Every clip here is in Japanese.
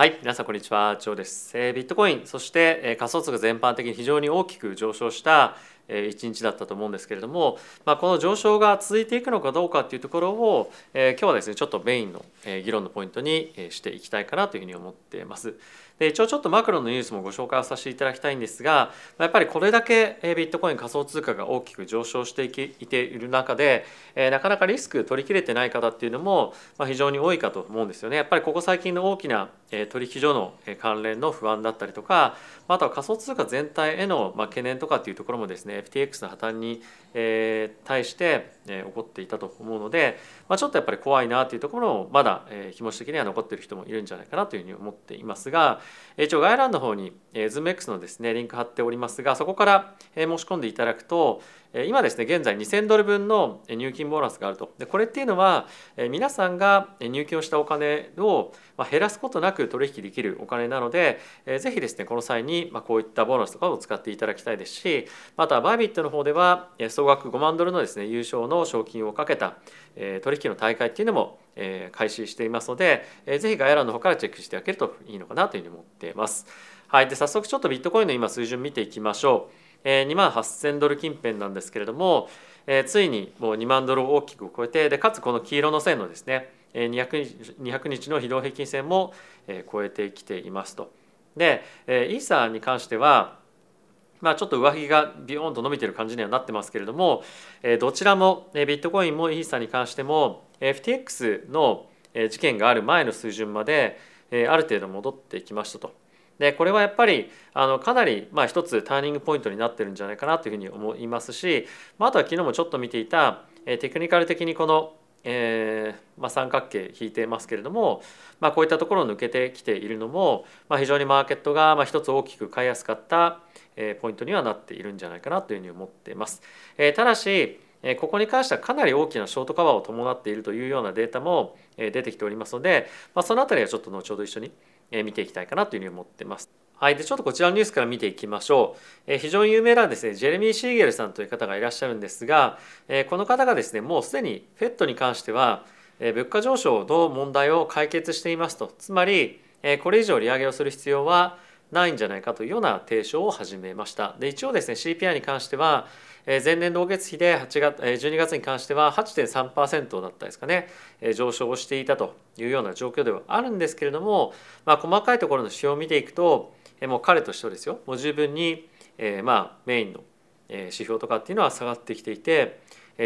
はい皆さんこんにちは。ジョーです、えービットコインそして、えー仮想通貨全般的に非常に大きく上昇した一日だったと思うんですけれども、まあ、この上昇が続いていくのかどうかっていうところを、え今日はですねちょっとメインのえ議論のポイントにえしていきたいかなというふうに思っています。で一応ちょっとマクロのニュースもご紹介をさせていただきたいんですがやっぱりこれだけえビットコイン仮想通貨が大きく上昇していきいている中で、えなかなかリスク取り切れてない方っていうのも、まあ、非常に多いかと思うんですよね。やっぱりここ最近の大きなえ取引所のえ関連の不安だったりとかまああとは仮想通貨全体へのまあ懸念とかっていうところもですね FTX の破綻に対してえー起こっていたと思うので、まあ、ちょっとやっぱり怖いなというところもまだえー気持ち的には残っている人もいるんじゃないかなというふうに思っていますがえー一応概要欄の方にえー ZoomX のですねリンク貼っておりますがそこからえー申し込んでいただくとえー今ですね現在2000ドル分の入金ボーナスがあると。でこれっていうのはえー皆さんが入金をしたお金をまあ減らすことなく取引できるお金なのでえーぜひですねこの際にまあこういったボーナスとかを使っていただきたいですしまたバイビットの方では総額5万ドルのですね優勝の賞金をかけた取引の大会っていうのも開始していますのでえーぜひ概要欄の方からチェックしていただけるといいのかなというふうに思っています。はい、で早速ちょっとビットコインの今水準見ていきましょう。えー2万8000ドル近辺なんですけれども、えーついにもう2万ドルを大きく超えてでかつこの黄色の線のですね200日 ,200 日の移動平均線も超えてきていますと。で、えーイーサーに関してはまあ、ちょっと上髭がビヨーンと伸びてる感じにはなってますけれども、えどちらもえビットコインもイーサに関しても FTX の事件がある前の水準までえある程度戻ってきましたと。でこれはやっぱりあのかなりまあ一つターニングポイントになってるんじゃないかなというふうに思いますし、まあ、あとは昨日もちょっと見ていたえテクニカル的にこの、えーまあ、三角形引いてますけれども、まあ、こういったところを抜けてきているのも、まあ、非常にマーケットがまあ一つ大きく買いやすかったえーポイントにはなっているんじゃないかなというふうに思っています。えーただしえここに関してはかなり大きなショートカバーを伴っているというようなデータもえ出てきておりますので、まあ、そのあたりはちょっと後ほど一緒にえ見ていきたいかなというふうに思っています。はい、でちょっとこちらのニュースから見ていきましょう。え非常に有名なですねジェレミー・シーゲルさんという方がいらっしゃるんですが、えこの方がですねもうすでに FED に関しては、え物価上昇の問題を解決していますとつまり、えこれ以上利上げをする必要はないんじゃないかというような提唱を始めました。で一応ですね CPI に関してはえ前年同月比で8月え12月に関しては8.3%だったですかねえ上昇をしていたというような状況ではあるんですけれども、まあ、細かいところの指標を見ていくともう彼としてはですよもう十分に、えーまあメインの指標とかっていうのは下がってきていて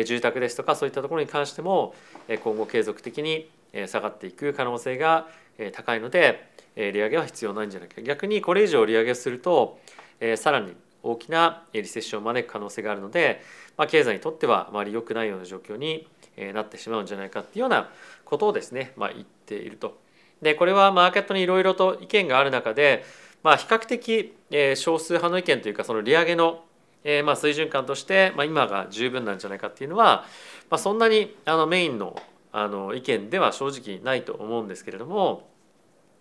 住宅ですとかそういったところに関しても今後継続的に下がっていく可能性が高いので利上げは必要ないんじゃないか逆にこれ以上利上げするとさらに大きなリセッションを招く可能性があるので、まあ、経済にとってはあまり良くないような状況になってしまうんじゃないかっていうようなことをですね、まあ、言っていると。でこれはマーケットにいろいろと意見がある中で、まあ、比較的え少数派の意見というかその利上げのえまあ水準感として、まあ、今が十分なんじゃないかっていうのは、まあ、そんなにあのメインのあの意見では正直ないと思うんですけれども、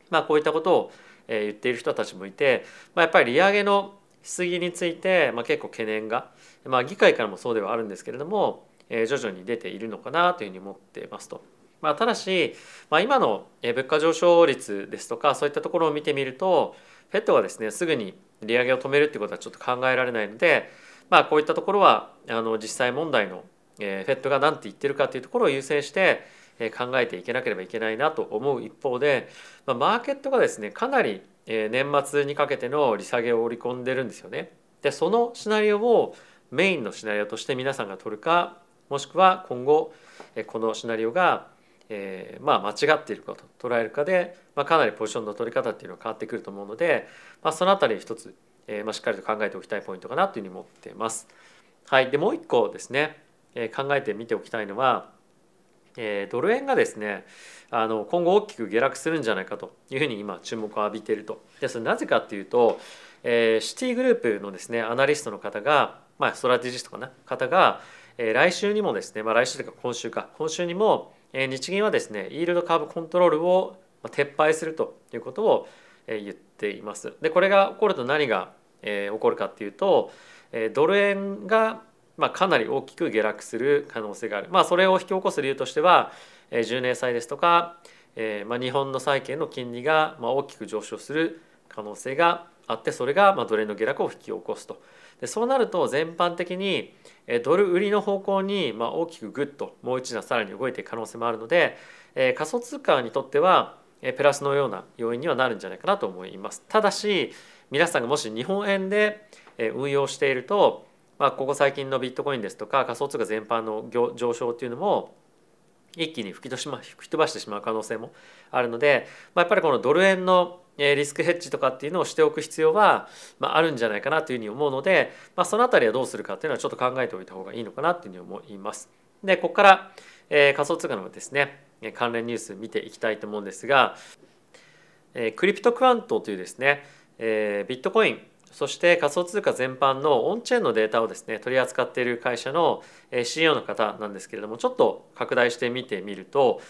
まあ、こういったことをえ言っている人たちもいて、まあ、やっぱり利上げのしすぎについて、まあ、結構懸念が、まあ、議会からもそうではあるんですけれども、え徐々に出ているのかなというふうに思っていますと。まあ、ただし、まあ、今の物価上昇率ですとかそういったところを見てみると FED はですねすぐに利上げを止めるっていうことはちょっと考えられないので、まあ、こういったところはあの実際問題の、えー、FED が何て言ってるかというところを優先してえー考えていけなければいけないなと思う一方で、まあ、マーケットがですねかなりえー年末にかけての利下げを織り込んでるんですよね。でそのシナリオをメインのシナリオとして皆さんが取るかもしくは今後えーこのシナリオがえーまあ間違っているかと捉えるかで、まあ、かなりポジションの取り方っていうのは変わってくると思うので、まあ、そのあたり一つ、えーまあ、しっかりと考えておきたいポイントかなというふうに思っています。はい、でもう一個ですね、えー考えてみておきたいのは、えードル円がですねあの今後大きく下落するんじゃないかというふうに今注目を浴びていると。でそれなぜかっていうと、えーシティグループのですねアナリストの方が、まあ、ストラテジストかな方が、えー来週にもですね、まあ、来週というか今週か今週にも、日銀はですねイールドカーブコントロールを撤廃するということを言っています。でこれが起こると何が、起こるかっていうと、ドル円がまあ、かなり大きく下落する可能性がある、まあ、それを引き起こす理由としては、10年債ですとか、ま、日本の債券の金利が大きく上昇する可能性があってそれがドル円の下落を引き起こすとでそうなると全般的にドル売りの方向に大きくグッともう一段さらに動いていく可能性もあるので、仮想通貨にとってはプラスのような要因にはなるんじゃないかなと思います。ただし皆さんがもし日本円で運用していると、まあ、ここ最近のビットコインですとか仮想通貨全般の上昇っていうのも一気に吹き飛ばしてしまう可能性もあるので、まあ、やっぱりこのドル円のリスクヘッジとかっていうのをしておく必要は、まあ、るんじゃないかなというふうに思うので、まあ、その辺りはどうするかっていうのはちょっと考えておいた方がいいのかなというふうに思います。でここから、えー、仮想通貨のですね関連ニュース見ていきたいと思うんですが、えー、クリプトクワントというですね、えー、ビットコインそして仮想通貨全般のオンチェーンのデータをですね取り扱っている会社の CEO の方なんですけれどもちょっと拡大して見てみると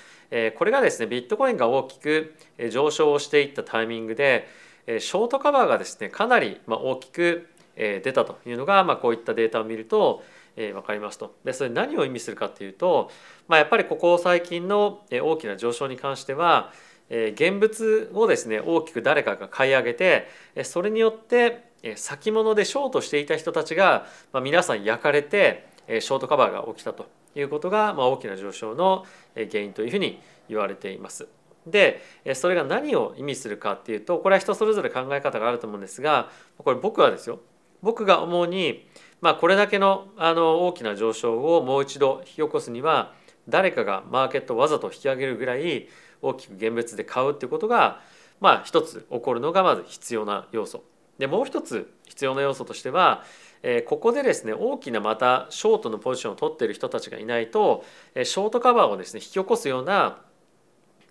これがですねビットコインが大きく上昇をしていったタイミングでショートカバーがですねかなり大きく出たというのが、まあ、こういったデータを見ると分かりますと。でそれ何を意味するかっていうと、まあ、やっぱりここ最近の大きな上昇に関しては現物をですね大きく誰かが買い上げてそれによって先物でショートしていた人たちが、まあ、皆さん焼かれてショートカバーが起きたということが、まあ、大きな上昇の原因というふうに言われています。でそれが何を意味するかっていうとこれは人それぞれ考え方があると思うんですがこれ僕はですよ僕が思うに、まあ、これだけのあの大きな上昇をもう一度引き起こすには誰かがマーケットをわざと引き上げるぐらい大きく現物で買うっていうことがまあ一つ起こるのがまず必要な要素でもう一つ必要な要素としてはえここでですね大きなまたショートのポジションを取ってる人たちがいないとえショートカバーをですね引き起こすような、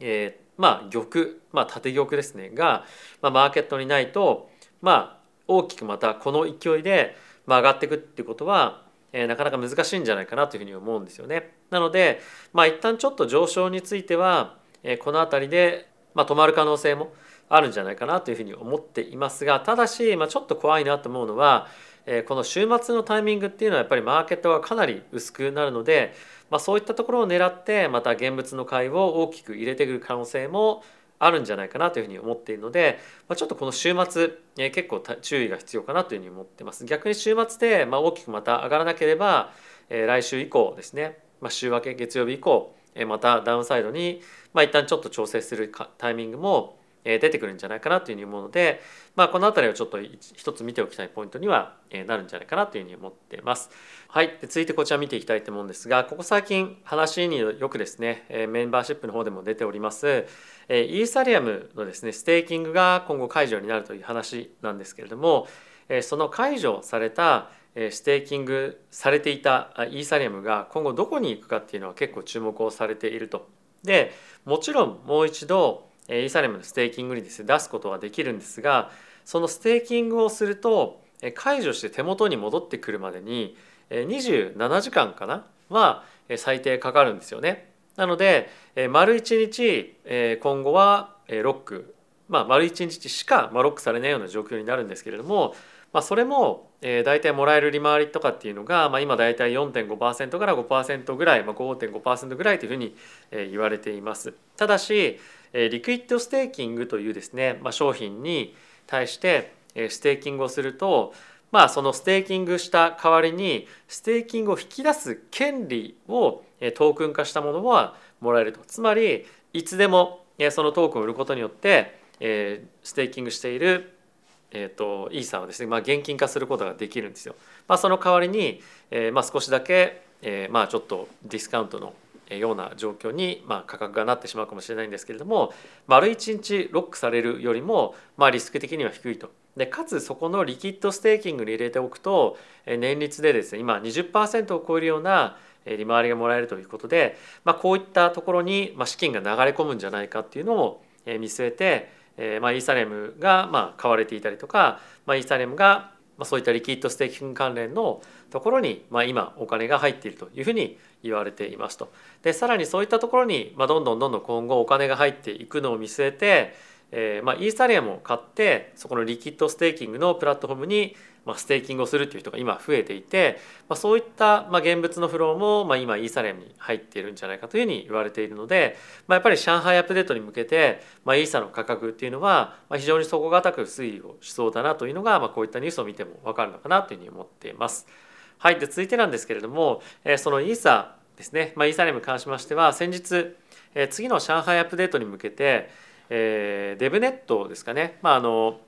え、まあ玉、まあ、縦玉ですねが、まあ、マーケットにないとまあ大きくまたこの勢いで上がっていくっていうことは、え、なかなか難しいんじゃないかなというふうに思うんですよね。なのでまあ一旦ちょっと上昇については、え、この辺りで、まあ、止まる可能性もあるんじゃないかなというふうに思っていますがただし、まあ、ちょっと怖いなと思うのはこの週末のタイミングっていうのはやっぱりマーケットがかなり薄くなるので、まあ、そういったところを狙ってまた現物の買いを大きく入れてくる可能性もあるんじゃないかなというふうに思っているので、まあ、ちょっとこの週末結構注意が必要かなというふうに思ってます。逆に週末でま大きくまた上がらなければえ来週以降ですね、まあ、週明け月曜日以降えまたダウンサイドにまあ一旦ちょっと調整するタイミングも出てくるんじゃないかなというふうに思うので、まあ、この辺りをちょっと一つ見ておきたいポイントにはなるんじゃないかなというふうに思っています。はい、で続いてこちら見ていきたいと思うんですがここ最近話によくですねメンバーシップの方でも出ておりますイーサリアムのですねステーキングが今後解除になるという話なんですけれどもその解除されたステーキングされていたイーサリアムが今後どこに行くかっていうのは結構注目をされていると。でもちろんもう一度イーサリアムのステーキングにですね出すことはできるんですがそのステーキングをすると解除して手元に戻ってくるまでに27時間かな？は最低かかるんですよね。なので丸1日今後はロックまあ丸1日しかロックされないような状況になるんですけれどもまあ、それも、大体もらえる利回りとかっていうのが、まあ、今大体4.5%から5%ぐらい、まあ、5.5%ぐらいというふうに、え、言われています。ただし、リキッドステーキングというですね、まあ、商品に対して、え、ステーキングをするとまあそのステーキングした代わりにステーキングを引き出す権利をトークン化したものはもらえるとつまりいつでもそのトークンを売ることによってステーキングしているえーと、イーサーをですね、まあ、現金化することができるんですよ。まあ、その代わりに、えーまあ、少しだけ、えーまあ、ちょっとディスカウントのような状況に、まあ、価格がなってしまうかもしれないんですけれども丸1日ロックされるよりも、まあ、リスク的には低いと。でかつそこのリキッドステーキングに入れておくと年率でですね今20%を超えるような利回りがもらえるということで、まあ、こういったところに資金が流れ込むんじゃないかっていうのを見据えてえまあ、イーサレムがまあ買われていたりとか、まあ、イーサリアムがまあそういったリキッドステーキング関連のところにまあ今お金が入っているというふうに言われていますと。でさらにそういったところにまあどんどんどんどん今後お金が入っていくのを見据えて、えーまあ、イーサリアムを買ってそこのリキッドステーキングのプラットフォームにまあ、ステーキングをするっていう人が今増えていて、まあ、そういったまあ現物のフローもまあ今イーサリアムに入っているんじゃないかというふうに言われているので、まあ、やっぱり上海アップデートに向けて、まあ、イーサの価格っていうのはまあ非常に底堅く推移をしそうだなというのが、まあ、こういったニュースを見ても分かるのかなというふうに思っています。はい、で続いてなんですけれども、えー、そのイーサですね、まあ、イーサリアムに関しましては先日、えー、次の上海アップデートに向けて、えー、デブネットですかね、まあ、あの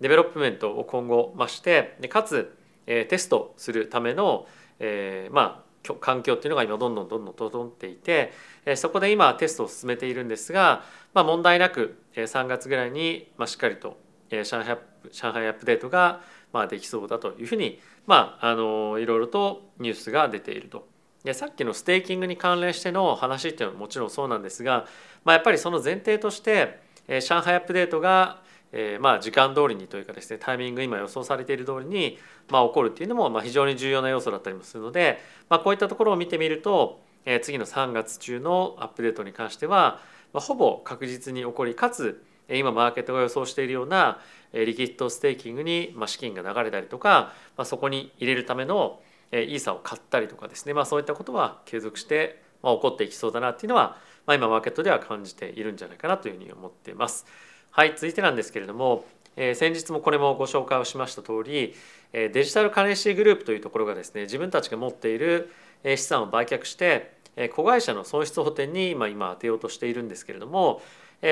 development を今後増してでかつえテストするための、えまあ、環境っていうのが今どんどんどんどん整っていて、えそこで今テストを進めているんですが、まあ、問題なく3月ぐらいに、まあ、しっかりと上海上海アップデートが、まあ、できそうだというふうに、まあ、あのいろいろとニュースが出ていると。でさっきのステーキングに関連しての話っていうのはもちろんそうなんですが、まあ、やっぱりその前提として、え上海アップデートがえー、まあ時間通りにというかですねタイミング今予想されている通りに、まあ、起こるっていうのもまあ非常に重要な要素だったりもするので、まあ、こういったところを見てみると、えー、次の3月中のアップデートに関しては、まあ、ほぼ確実に起こりかつ今マーケットが予想しているようなリキッドステーキングに資金が流れたりとか、ま、そこに入れるためのイーサを買ったりとかですね、まあ、そういったことは継続してまあ起こっていきそうだなっていうのは、まあ、今マーケットでは感じているんじゃないかなというふうに思っています。はい続いてなんですけれども、えー、先日もこれもご紹介をしました通り、えー、デジタルカレンシーグループというところがですね自分たちが持っている資産を売却して子会社の損失補填に今今当てようとしているんですけれども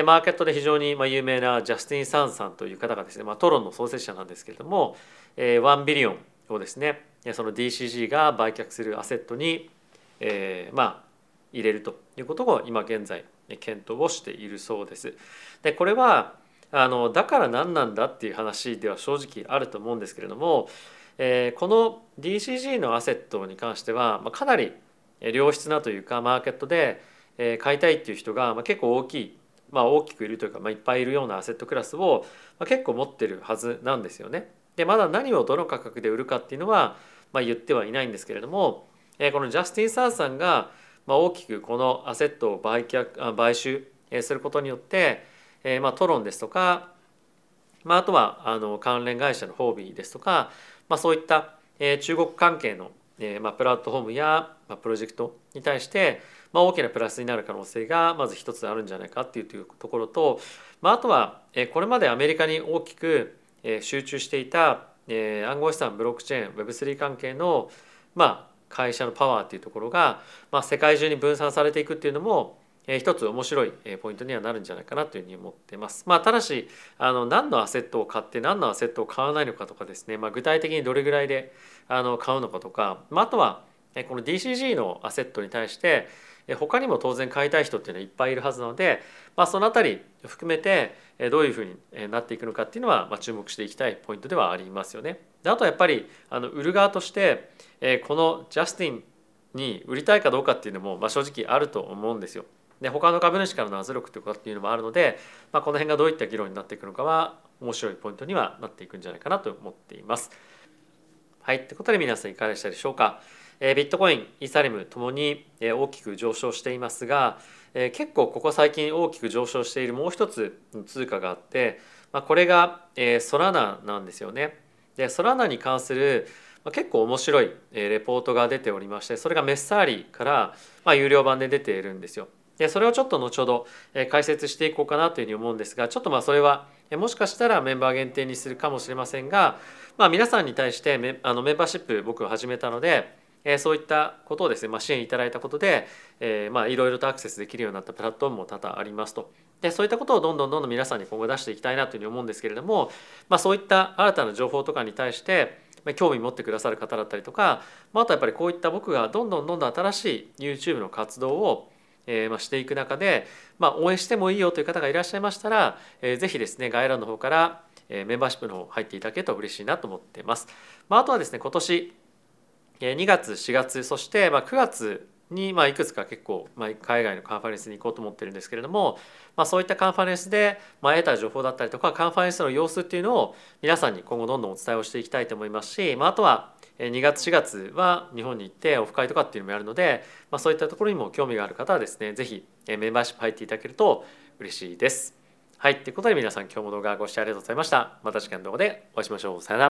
マーケットで非常に有名なジャスティン・サンさんという方がですね、まあ、トロンの創設者なんですけれども1ビリオンをですねその DCG が売却するアセットに、えー、まあ入れるということを今現在検討をしているそうです。でこれはあのだから何なんだっていう話では正直あると思うんですけれども、えー、この DCG のアセットに関しては、まあ、かなり良質なというかマーケットで買いたいっていう人が、ま、結構大きい、まあ、大きくいるというか、まあ、いっぱいいるようなアセットクラスを、ま、結構持ってるはずなんですよね。でまだ何をどの価格で売るかっていうのは、まあ、言ってはいないんですけれども、えー、このジャスティン・サーさんがまあ、大きくこのアセットを売却買収することによって、えー、まあトロンですとか、まあ、あとはあの関連会社のホービーですとか、まあ、そういった、え、中国関係の、えまあ、プラットフォームや、まあ、プロジェクトに対して、まあ、大きなプラスになる可能性がまず一つあるんじゃないかっていうところと、まあ、あとは、え、これまでアメリカに大きく、え、集中していた、えー、暗号資産ブロックチェーン Web3 関係のまあ会社のパワーっていうところが、まあ、世界中に分散されていくっていうのもえ一つ面白いポイントにはなるんじゃないかなというふうに思ってます。まあ、ただしあの何のアセットを買って何のアセットを買わないのかとかですね、まあ、具体的にどれぐらいであの買うのかとか、まあ、あとはこの DCG のアセットに対して他にも当然買いたい人っていうのはいっぱいいるはずなので、まあ、その辺り含めてどういうふうになっていくのかっていうのは、注目していきたいポイントではありますよね。であとやっぱりあの売る側としてこのジャスティンに売りたいかどうかっていうのも、ま、正直あると思うんですよ。で他の株主からの圧力ということっていうのもあるので、まあ、この辺がどういった議論になっていくのかは面白いポイントにはなっていくんじゃないかなと思っています。はい、ということで皆さんいかがでしたでしょうか？ビットコイン、イーサリムともに、大きく上昇していますが、結構ここ最近大きく上昇しているもう一つの通貨があって、これが、ソラナなんですよね。でソラナに関する結構面白いレポートが出ておりましてそれがメッサーリから、まあ、有料版で出ているんですよ。でそれをちょっと後ほど解説していこうかなというふうに思うんですがちょっとまあそれはもしかしたらメンバー限定にするかもしれませんが、まあ、皆さんに対してメあのメンバーシップ僕は始めたのでえそういったことをですね、まあ、支援いただいたことで、え、まあいろいろとアクセスできるようになったプラットフォームも多々ありますと。でそういったことをどんどんどんどん皆さんに今後出していきたいなというふうに思うんですけれども、まあ、そういった新たな情報とかに対して興味持ってくださる方だったりとか、まあ、あとやっぱりこういった僕がどんどんどんどん新しい YouTube の活動をえ、ま、していく中で、ま、応援してもいいよという方がいらっしゃいましたら、えー、ぜひですね概要欄の方から、え、メンバーシップの方入っていただけると嬉しいなと思っています。まあ、あとはですね今年2月4月そしてま9月にまいくつか結構ま海外のカンファレンスに行こうと思ってるんですけれども、ま、そういったカンファレンスでま得た情報だったりとかカンファレンスの様子っていうのを皆さんに今後どんどんお伝えをしていきたいと思いますし、まあ、とは2月4月は日本に行ってオフ会とかっていうのもやるので、ま、そういったところにも興味がある方はですね是非メンバーシップ入っていただけると嬉しいです。はいということで皆さん今日も動画ご視聴ありがとうございました。また次回の動画でお会いしましょう。さよなら。